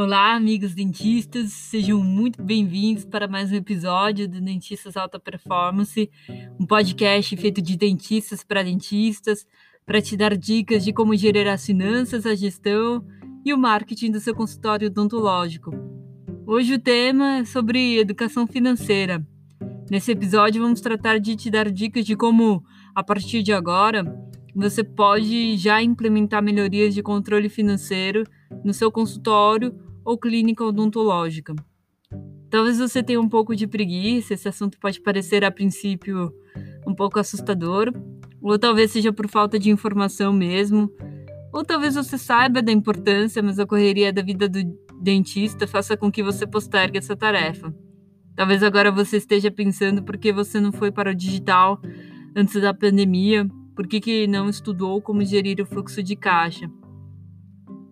Olá, amigos dentistas, sejam muito bem-vindos para mais um episódio do Dentistas Alta Performance, um podcast feito de dentistas para dentistas, para te dar dicas de como gerir as finanças, a gestão e o marketing do seu consultório odontológico. Hoje o tema é sobre educação financeira. Nesse episódio vamos tratar de te dar dicas de como, a partir de agora, você pode já implementar melhorias de controle financeiro no seu consultório ou clínica odontológica. Talvez você tenha um pouco de preguiça, esse assunto pode parecer a princípio um pouco assustador, ou talvez seja por falta de informação mesmo, ou talvez você saiba da importância, mas a correria da vida do dentista faça com que você postergue essa tarefa. Talvez agora você esteja pensando por que você não foi para o digital antes da pandemia, por que, que não estudou como gerir o fluxo de caixa.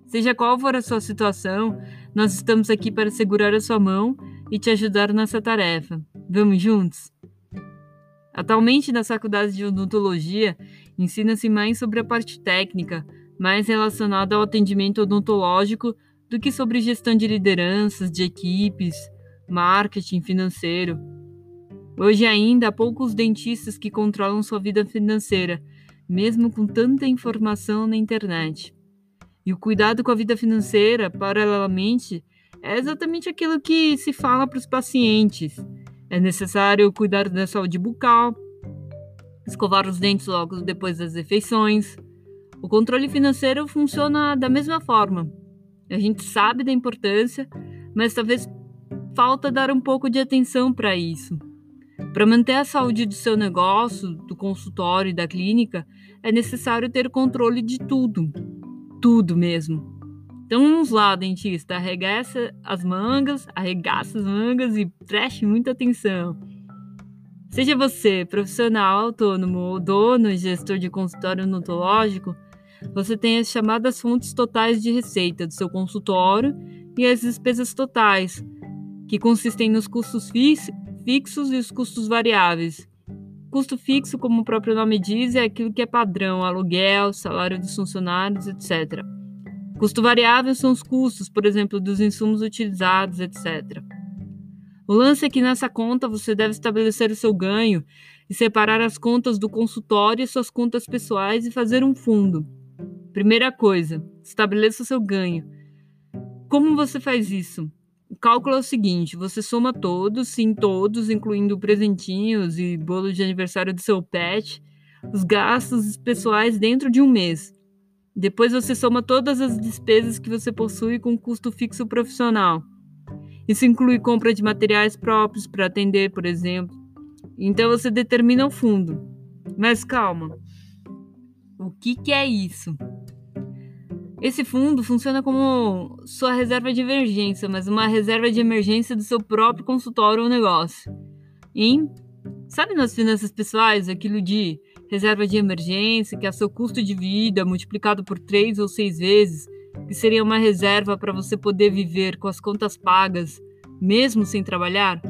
Seja qual for a sua situação, nós estamos aqui para segurar a sua mão e te ajudar nessa tarefa. Vamos juntos? Atualmente, nas faculdades de odontologia, ensina-se mais sobre a parte técnica, mais relacionada ao atendimento odontológico do que sobre gestão de lideranças, de equipes, marketing financeiro. Hoje ainda há poucos dentistas que controlam sua vida financeira, mesmo com tanta informação na internet. E o cuidado com a vida financeira, paralelamente, é exatamente aquilo que se fala para os pacientes. É necessário cuidar da saúde bucal, escovar os dentes logo depois das refeições. O controle financeiro funciona da mesma forma. A gente sabe da importância, mas talvez falta dar um pouco de atenção para isso. Para manter a saúde do seu negócio, do consultório e da clínica, é necessário ter controle de tudo, tudo mesmo. Então vamos lá, dentista, arregaça as mangas, arregaça as mangas e preste muita atenção. Seja você profissional, autônomo ou dono, gestor de consultório odontológico, você tem as chamadas fontes totais de receita do seu consultório e as despesas totais, que consistem nos custos fixos e os custos variáveis. Custo fixo, como o próprio nome diz, é aquilo que é padrão, aluguel, salário dos funcionários, etc. Custo variável são os custos, por exemplo, dos insumos utilizados, etc. O lance é que nessa conta você deve estabelecer o seu ganho e separar as contas do consultório e suas contas pessoais e fazer um fundo. Primeira coisa, estabeleça o seu ganho. Como você faz isso? Cálculo é o seguinte: você soma todos, sim, todos, incluindo presentinhos e bolo de aniversário do seu pet, os gastos pessoais dentro de um mês. Depois você soma todas as despesas que você possui com custo fixo profissional. Isso inclui compra de materiais próprios para atender, por exemplo. Então você determina o fundo. Mas calma. O que, que é isso? Esse fundo funciona como sua reserva de emergência, mas uma reserva de emergência do seu próprio consultório ou negócio. E, sabe nas finanças pessoais, aquilo de reserva de emergência, que é seu custo de vida multiplicado por três ou seis vezes, que seria uma reserva para você poder viver com as contas pagas, mesmo sem trabalhar?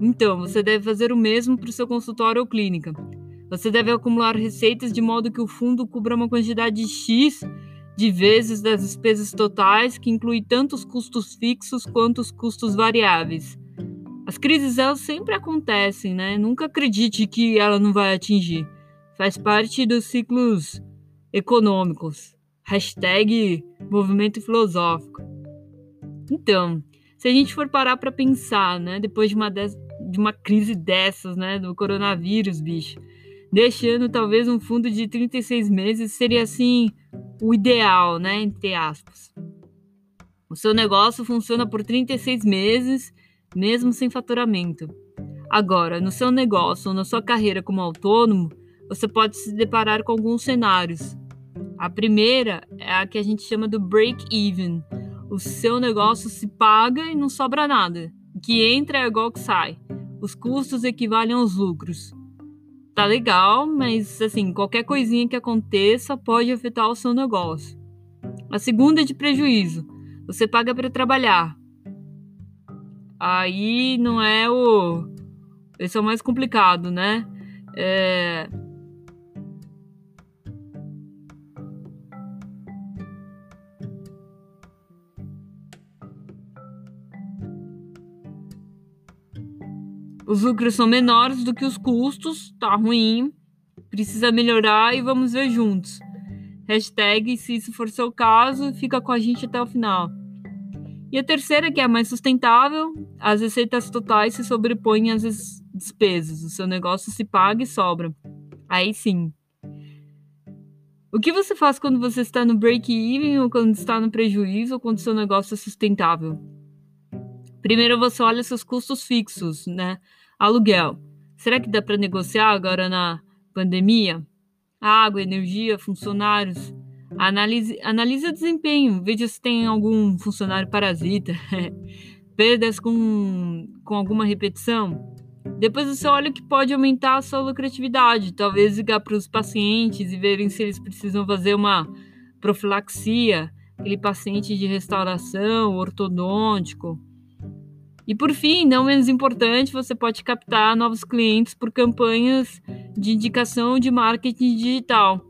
Então, você deve fazer o mesmo para o seu consultório ou clínica. Você deve acumular receitas de modo que o fundo cubra uma quantidade X de vezes das despesas totais, que inclui tanto os custos fixos quanto os custos variáveis. As crises elas sempre acontecem, né? Nunca acredite que ela não vai atingir. Faz parte dos ciclos econômicos. Hashtag movimento filosófico. Então, se a gente for parar para pensar, né, depois de uma, de, de uma crise dessas, né, do coronavírus, bicho, deixando talvez um fundo de 36 meses seria assim o ideal, né? Entre aspas. O seu negócio funciona por 36 meses, mesmo sem faturamento. Agora, no seu negócio ou na sua carreira como autônomo, você pode se deparar com alguns cenários. A primeira é a que a gente chama do break-even. O seu negócio se paga e não sobra nada. O que entra é igual que sai. Os custos equivalem aos lucros tá legal, mas assim, qualquer coisinha que aconteça pode afetar o seu negócio. A segunda é de prejuízo. Você paga para trabalhar. Aí não é o. Esse é o mais complicado, né? É... os lucros são menores do que os custos, tá ruim, precisa melhorar e vamos ver juntos. Hashtag, se isso for seu caso, fica com a gente até o final. E a terceira, que é a mais sustentável, as receitas totais se sobrepõem às despesas. O seu negócio se paga e sobra. Aí sim. O que você faz quando você está no break-even ou quando está no prejuízo ou quando seu negócio é sustentável? Primeiro você olha seus custos fixos, né? Aluguel. Será que dá para negociar agora na pandemia? Água, energia, funcionários. Analise, analise o desempenho, veja se tem algum funcionário parasita, perdas com, com alguma repetição. Depois você olha o que pode aumentar a sua lucratividade, talvez ligar para os pacientes e verem se eles precisam fazer uma profilaxia, aquele paciente de restauração, ortodôntico. E por fim, não menos importante, você pode captar novos clientes por campanhas de indicação de marketing digital.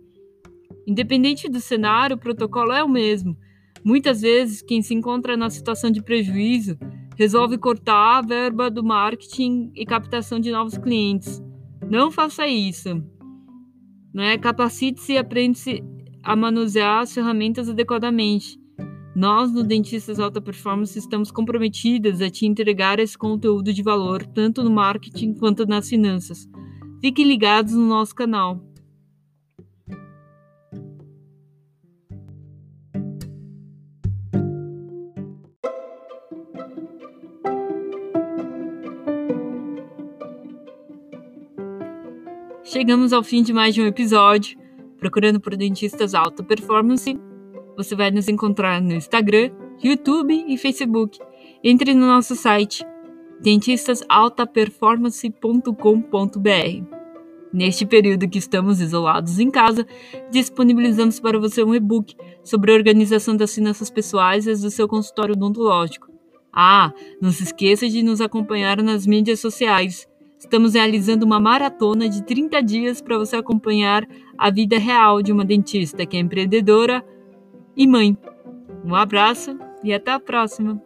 Independente do cenário, o protocolo é o mesmo. Muitas vezes, quem se encontra na situação de prejuízo resolve cortar a verba do marketing e captação de novos clientes. Não faça isso. Né? Capacite-se e aprenda-se a manusear as ferramentas adequadamente. Nós, no Dentistas Alta Performance, estamos comprometidas a te entregar esse conteúdo de valor, tanto no marketing quanto nas finanças. Fiquem ligados no nosso canal. Chegamos ao fim de mais um episódio. Procurando por Dentistas Alta Performance, você vai nos encontrar no Instagram, YouTube e Facebook. Entre no nosso site dentistasaltaperformance.com.br. Neste período que estamos isolados em casa, disponibilizamos para você um e-book sobre a organização das finanças pessoais e do seu consultório odontológico. Ah, não se esqueça de nos acompanhar nas mídias sociais Estamos realizando uma maratona de 30 dias para você acompanhar a vida real de uma dentista que é empreendedora e mãe. Um abraço e até a próxima!